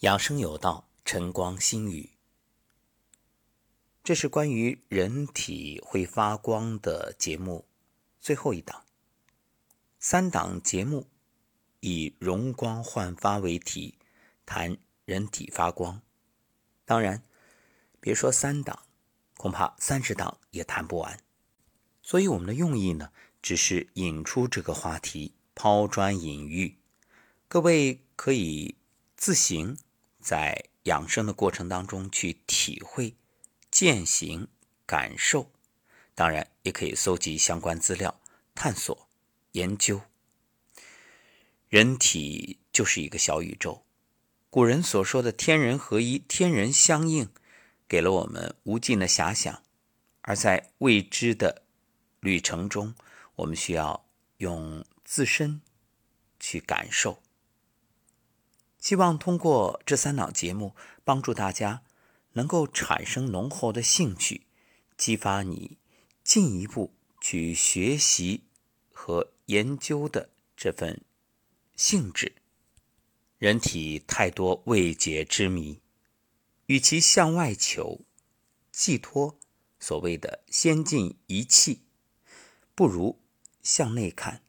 养生有道，晨光心语。这是关于人体会发光的节目最后一档。三档节目以容光焕发为题，谈人体发光。当然，别说三档，恐怕三十档也谈不完。所以我们的用意呢，只是引出这个话题，抛砖引玉。各位可以自行。在养生的过程当中去体会、践行、感受，当然也可以搜集相关资料、探索、研究。人体就是一个小宇宙，古人所说的“天人合一”“天人相应”，给了我们无尽的遐想。而在未知的旅程中，我们需要用自身去感受。希望通过这三档节目，帮助大家能够产生浓厚的兴趣，激发你进一步去学习和研究的这份兴致。人体太多未解之谜，与其向外求寄托所谓的先进仪器，不如向内看，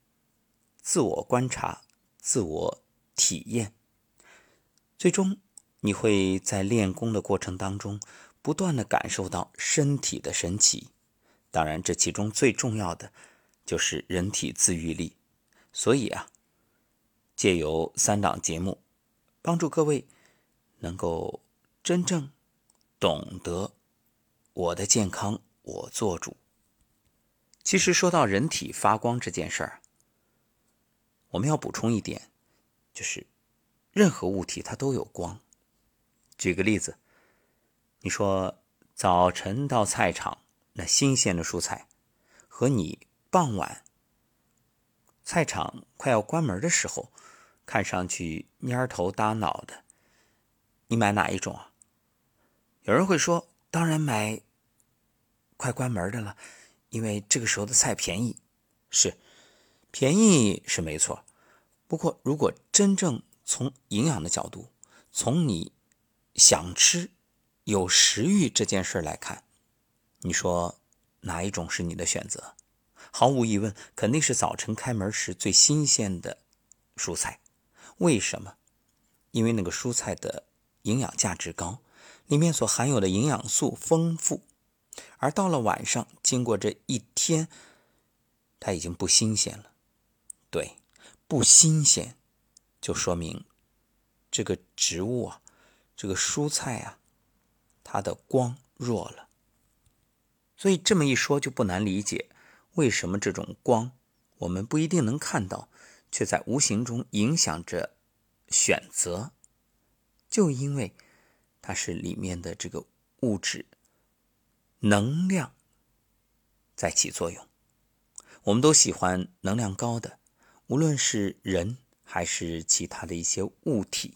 自我观察，自我体验。最终，你会在练功的过程当中，不断的感受到身体的神奇。当然，这其中最重要的就是人体自愈力。所以啊，借由三档节目，帮助各位能够真正懂得我的健康我做主。其实说到人体发光这件事儿，我们要补充一点，就是。任何物体它都有光。举个例子，你说早晨到菜场那新鲜的蔬菜，和你傍晚菜场快要关门的时候，看上去蔫头耷脑的，你买哪一种啊？有人会说，当然买快关门的了，因为这个时候的菜便宜。是，便宜是没错。不过如果真正从营养的角度，从你想吃、有食欲这件事来看，你说哪一种是你的选择？毫无疑问，肯定是早晨开门时最新鲜的蔬菜。为什么？因为那个蔬菜的营养价值高，里面所含有的营养素丰富。而到了晚上，经过这一天，它已经不新鲜了。对，不新鲜。就说明这个植物啊，这个蔬菜啊，它的光弱了。所以这么一说，就不难理解为什么这种光我们不一定能看到，却在无形中影响着选择。就因为它是里面的这个物质能量在起作用。我们都喜欢能量高的，无论是人。还是其他的一些物体，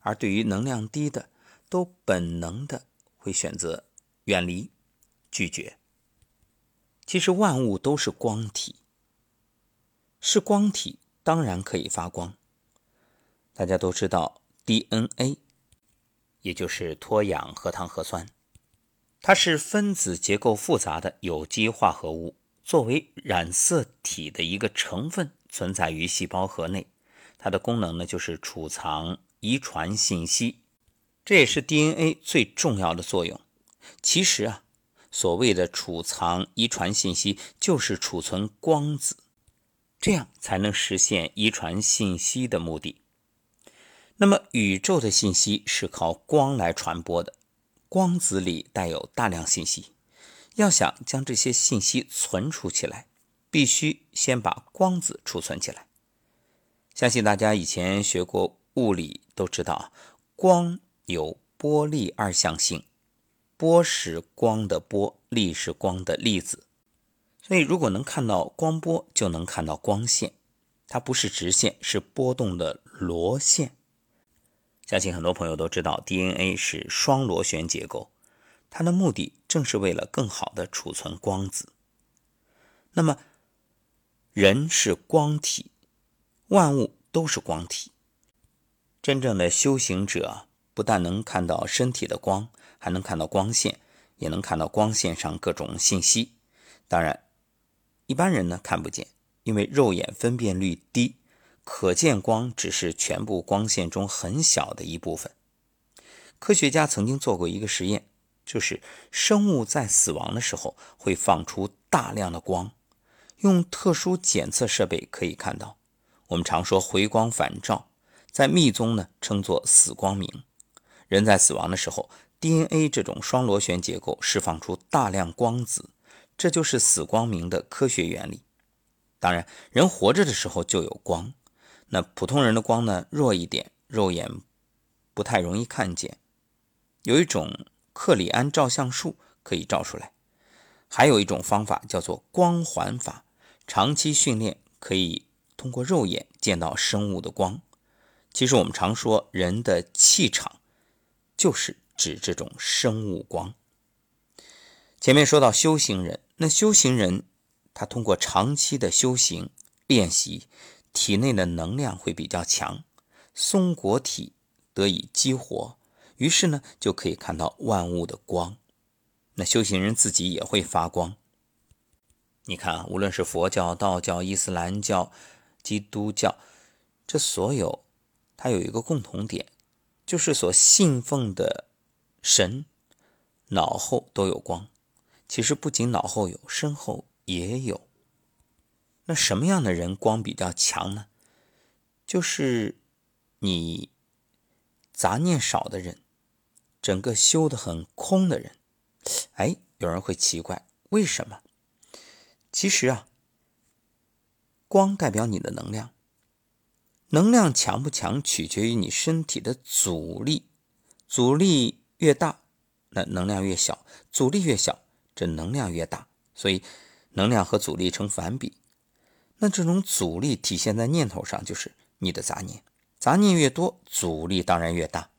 而对于能量低的，都本能的会选择远离、拒绝。其实万物都是光体，是光体当然可以发光。大家都知道 DNA，也就是脱氧核糖核酸，它是分子结构复杂的有机化合物，作为染色体的一个成分存在于细胞核内。它的功能呢，就是储藏遗传信息，这也是 DNA 最重要的作用。其实啊，所谓的储藏遗传信息，就是储存光子，这样才能实现遗传信息的目的。那么，宇宙的信息是靠光来传播的，光子里带有大量信息，要想将这些信息存储起来，必须先把光子储存起来。相信大家以前学过物理，都知道光有波粒二象性，波是光的波，粒是光的粒子。所以，如果能看到光波，就能看到光线。它不是直线，是波动的螺线。相信很多朋友都知道，DNA 是双螺旋结构，它的目的正是为了更好的储存光子。那么，人是光体。万物都是光体，真正的修行者不但能看到身体的光，还能看到光线，也能看到光线上各种信息。当然，一般人呢看不见，因为肉眼分辨率低，可见光只是全部光线中很小的一部分。科学家曾经做过一个实验，就是生物在死亡的时候会放出大量的光，用特殊检测设备可以看到。我们常说回光返照，在密宗呢称作死光明。人在死亡的时候，DNA 这种双螺旋结构释放出大量光子，这就是死光明的科学原理。当然，人活着的时候就有光，那普通人的光呢弱一点，肉眼不太容易看见。有一种克里安照相术可以照出来，还有一种方法叫做光环法，长期训练可以。通过肉眼见到生物的光，其实我们常说人的气场就是指这种生物光。前面说到修行人，那修行人他通过长期的修行练习，体内的能量会比较强，松果体得以激活，于是呢就可以看到万物的光。那修行人自己也会发光。你看啊，无论是佛教、道教、伊斯兰教。基督教，这所有它有一个共同点，就是所信奉的神脑后都有光。其实不仅脑后有，身后也有。那什么样的人光比较强呢？就是你杂念少的人，整个修的很空的人。哎，有人会奇怪，为什么？其实啊。光代表你的能量，能量强不强取决于你身体的阻力，阻力越大，那能量越小；阻力越小，这能量越大。所以，能量和阻力成反比。那这种阻力体现在念头上，就是你的杂念，杂念越多，阻力当然越大。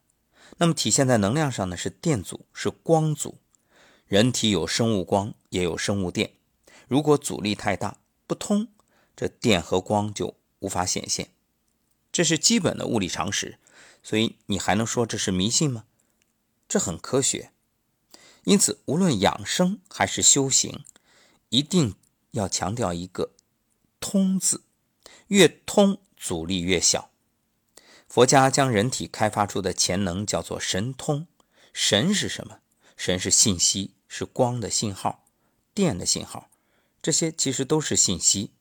那么体现在能量上呢？是电阻，是光阻。人体有生物光，也有生物电。如果阻力太大，不通。这电和光就无法显现，这是基本的物理常识，所以你还能说这是迷信吗？这很科学。因此，无论养生还是修行，一定要强调一个“通”字，越通阻力越小。佛家将人体开发出的潜能叫做神通。神是什么？神是信息，是光的信号、电的信号，这些其实都是信息。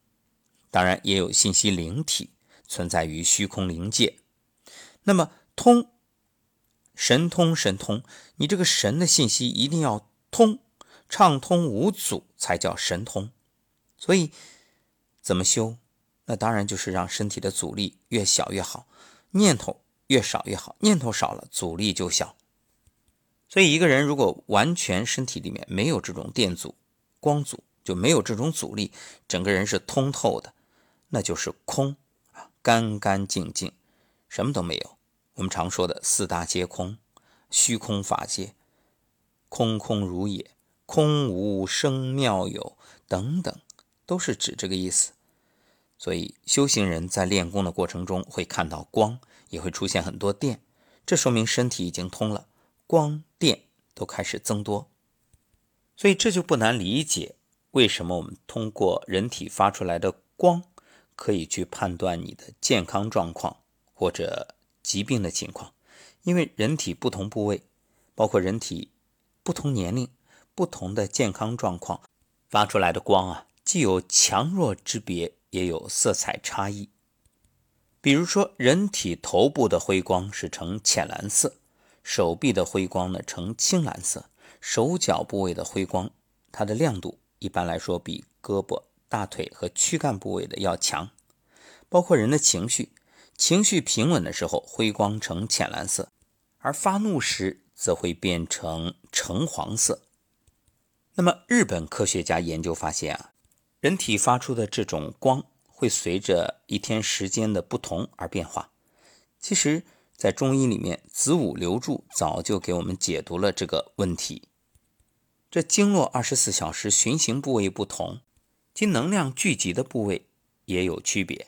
当然也有信息灵体存在于虚空灵界。那么通神通神通，你这个神的信息一定要通畅通无阻才叫神通。所以怎么修？那当然就是让身体的阻力越小越好，念头越少越好。念头少了，阻力就小。所以一个人如果完全身体里面没有这种电阻、光阻，就没有这种阻力，整个人是通透的。那就是空啊，干干净净，什么都没有。我们常说的四大皆空，虚空法界，空空如也，空无生妙有等等，都是指这个意思。所以修行人在练功的过程中会看到光，也会出现很多电，这说明身体已经通了，光电都开始增多。所以这就不难理解，为什么我们通过人体发出来的光。可以去判断你的健康状况或者疾病的情况，因为人体不同部位，包括人体不同年龄、不同的健康状况发出来的光啊，既有强弱之别，也有色彩差异。比如说，人体头部的辉光是呈浅蓝色，手臂的辉光呢呈青蓝色，手脚部位的辉光，它的亮度一般来说比胳膊。大腿和躯干部位的要强，包括人的情绪，情绪平稳的时候，辉光呈浅蓝色，而发怒时则会变成橙黄色。那么，日本科学家研究发现啊，人体发出的这种光会随着一天时间的不同而变化。其实，在中医里面，子午流注早就给我们解读了这个问题。这经络二十四小时循行部位不同。其能量聚集的部位也有区别。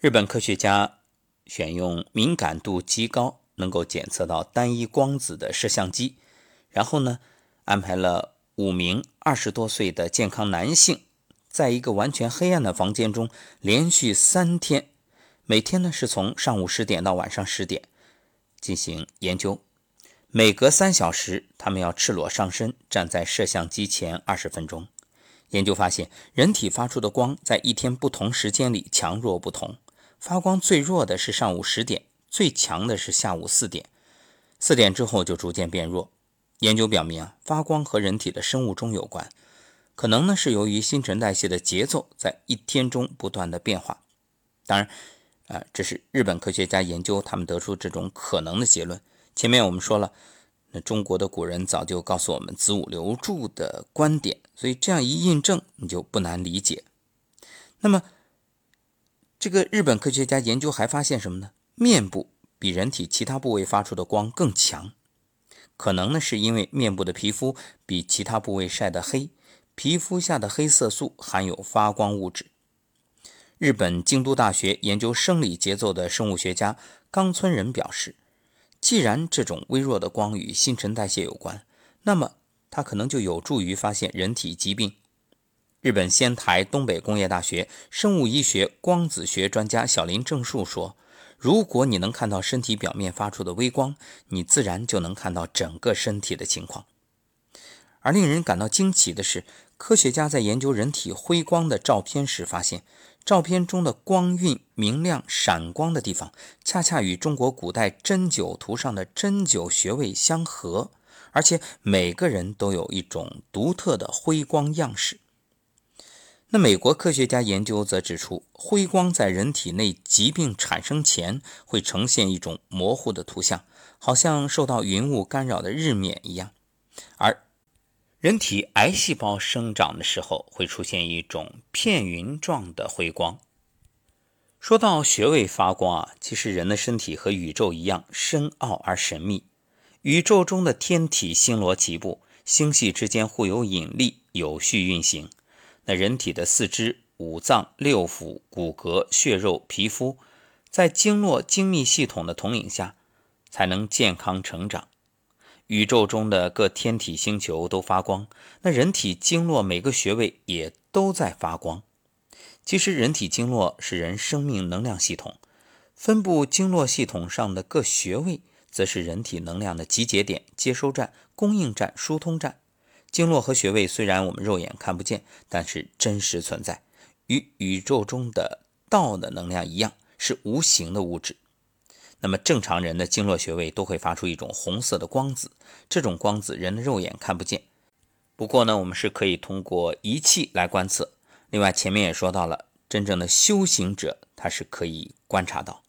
日本科学家选用敏感度极高、能够检测到单一光子的摄像机，然后呢，安排了五名二十多岁的健康男性，在一个完全黑暗的房间中连续三天，每天呢是从上午十点到晚上十点进行研究。每隔三小时，他们要赤裸上身，站在摄像机前二十分钟。研究发现，人体发出的光在一天不同时间里强弱不同。发光最弱的是上午十点，最强的是下午四点。四点之后就逐渐变弱。研究表明啊，发光和人体的生物钟有关，可能呢是由于新陈代谢的节奏在一天中不断的变化。当然，啊，这是日本科学家研究他们得出这种可能的结论。前面我们说了，那中国的古人早就告诉我们子午流注的观点，所以这样一印证，你就不难理解。那么，这个日本科学家研究还发现什么呢？面部比人体其他部位发出的光更强，可能呢是因为面部的皮肤比其他部位晒得黑，皮肤下的黑色素含有发光物质。日本京都大学研究生理节奏的生物学家冈村仁表示。既然这种微弱的光与新陈代谢有关，那么它可能就有助于发现人体疾病。日本仙台东北工业大学生物医学光子学专家小林正树说：“如果你能看到身体表面发出的微光，你自然就能看到整个身体的情况。”而令人感到惊奇的是，科学家在研究人体辉光的照片时发现。照片中的光晕、明亮、闪光的地方，恰恰与中国古代针灸图上的针灸穴位相合，而且每个人都有一种独特的辉光样式。那美国科学家研究则指出，辉光在人体内疾病产生前会呈现一种模糊的图像，好像受到云雾干扰的日冕一样，而。人体癌细胞生长的时候会出现一种片云状的辉光。说到穴位发光啊，其实人的身体和宇宙一样深奥而神秘。宇宙中的天体星罗棋布，星系之间互有引力，有序运行。那人体的四肢、五脏、六腑、骨骼、血肉、皮肤，在经络精密系统的统领下，才能健康成长。宇宙中的各天体星球都发光，那人体经络每个穴位也都在发光。其实，人体经络是人生命能量系统，分布经络系统上的各穴位，则是人体能量的集结点、接收站、供应站、疏通站。经络和穴位虽然我们肉眼看不见，但是真实存在，与宇宙中的道的能量一样，是无形的物质。那么正常人的经络穴位都会发出一种红色的光子，这种光子人的肉眼看不见。不过呢，我们是可以通过仪器来观测。另外，前面也说到了，真正的修行者他是可以观察到。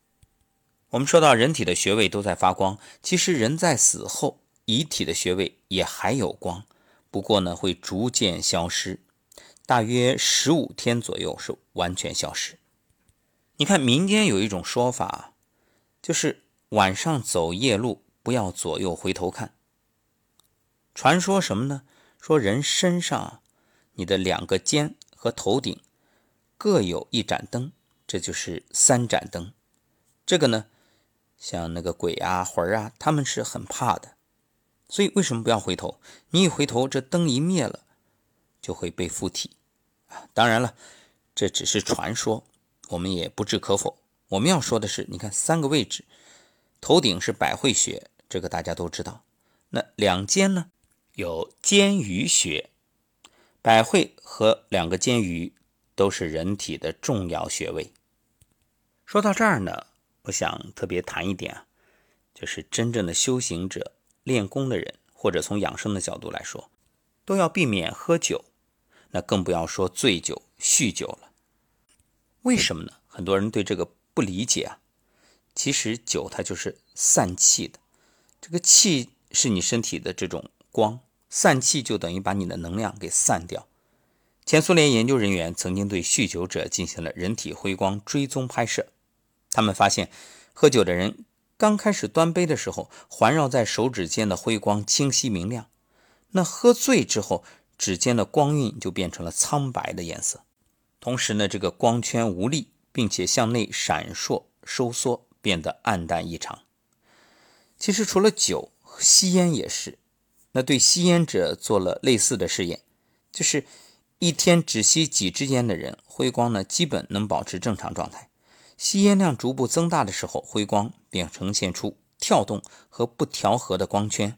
我们说到人体的穴位都在发光，其实人在死后，遗体的穴位也还有光，不过呢会逐渐消失，大约十五天左右是完全消失。你看民间有一种说法。就是晚上走夜路，不要左右回头看。传说什么呢？说人身上，你的两个肩和头顶各有一盏灯，这就是三盏灯。这个呢，像那个鬼啊、魂啊，他们是很怕的。所以为什么不要回头？你一回头，这灯一灭了，就会被附体啊。当然了，这只是传说，我们也不置可否。我们要说的是，你看三个位置，头顶是百会穴，这个大家都知道。那两肩呢，有肩俞穴，百会和两个肩俞都是人体的重要穴位。说到这儿呢，我想特别谈一点啊，就是真正的修行者、练功的人，或者从养生的角度来说，都要避免喝酒，那更不要说醉酒、酗酒了。为什么呢？很多人对这个。不理解啊，其实酒它就是散气的，这个气是你身体的这种光，散气就等于把你的能量给散掉。前苏联研究人员曾经对酗酒者进行了人体辉光追踪拍摄，他们发现喝酒的人刚开始端杯的时候，环绕在手指间的辉光清晰明亮，那喝醉之后，指尖的光晕就变成了苍白的颜色，同时呢，这个光圈无力。并且向内闪烁、收缩，变得暗淡异常。其实除了酒，吸烟也是。那对吸烟者做了类似的试验，就是一天只吸几支烟的人，辉光呢基本能保持正常状态。吸烟量逐步增大的时候，辉光便呈现出跳动和不调和的光圈。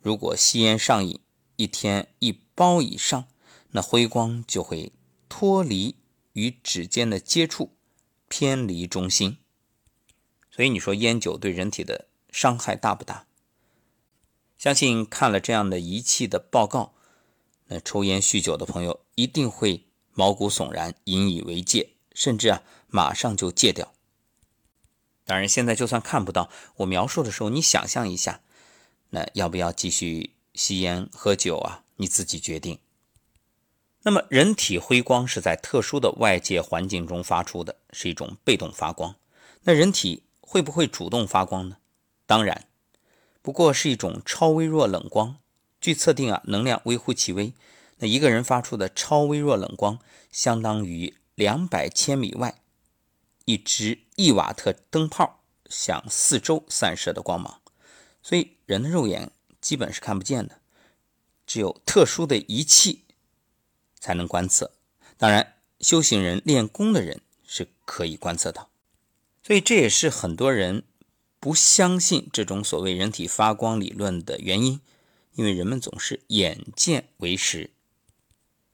如果吸烟上瘾，一天一包以上，那辉光就会脱离与指尖的接触，偏离中心。所以你说烟酒对人体的伤害大不大？相信看了这样的仪器的报告，那抽烟酗酒的朋友一定会毛骨悚然，引以为戒，甚至啊马上就戒掉。当然，现在就算看不到我描述的时候，你想象一下，那要不要继续吸烟喝酒啊？你自己决定。那么，人体辉光是在特殊的外界环境中发出的，是一种被动发光。那人体会不会主动发光呢？当然。不过是一种超微弱冷光，据测定啊，能量微乎其微。那一个人发出的超微弱冷光，相当于两百千米外一只一瓦特灯泡向四周散射的光芒，所以人的肉眼基本是看不见的，只有特殊的仪器才能观测。当然，修行人练功的人是可以观测到，所以这也是很多人。不相信这种所谓人体发光理论的原因，因为人们总是眼见为实。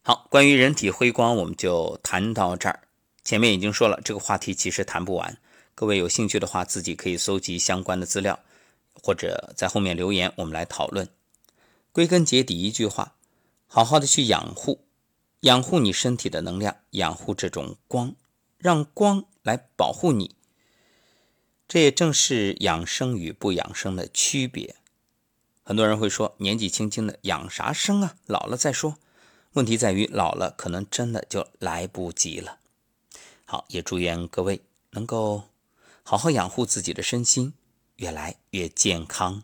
好，关于人体辉光，我们就谈到这儿。前面已经说了，这个话题其实谈不完。各位有兴趣的话，自己可以搜集相关的资料，或者在后面留言，我们来讨论。归根结底，一句话：好好的去养护，养护你身体的能量，养护这种光，让光来保护你。这也正是养生与不养生的区别。很多人会说，年纪轻轻的养啥生啊？老了再说。问题在于，老了可能真的就来不及了。好，也祝愿各位能够好好养护自己的身心，越来越健康。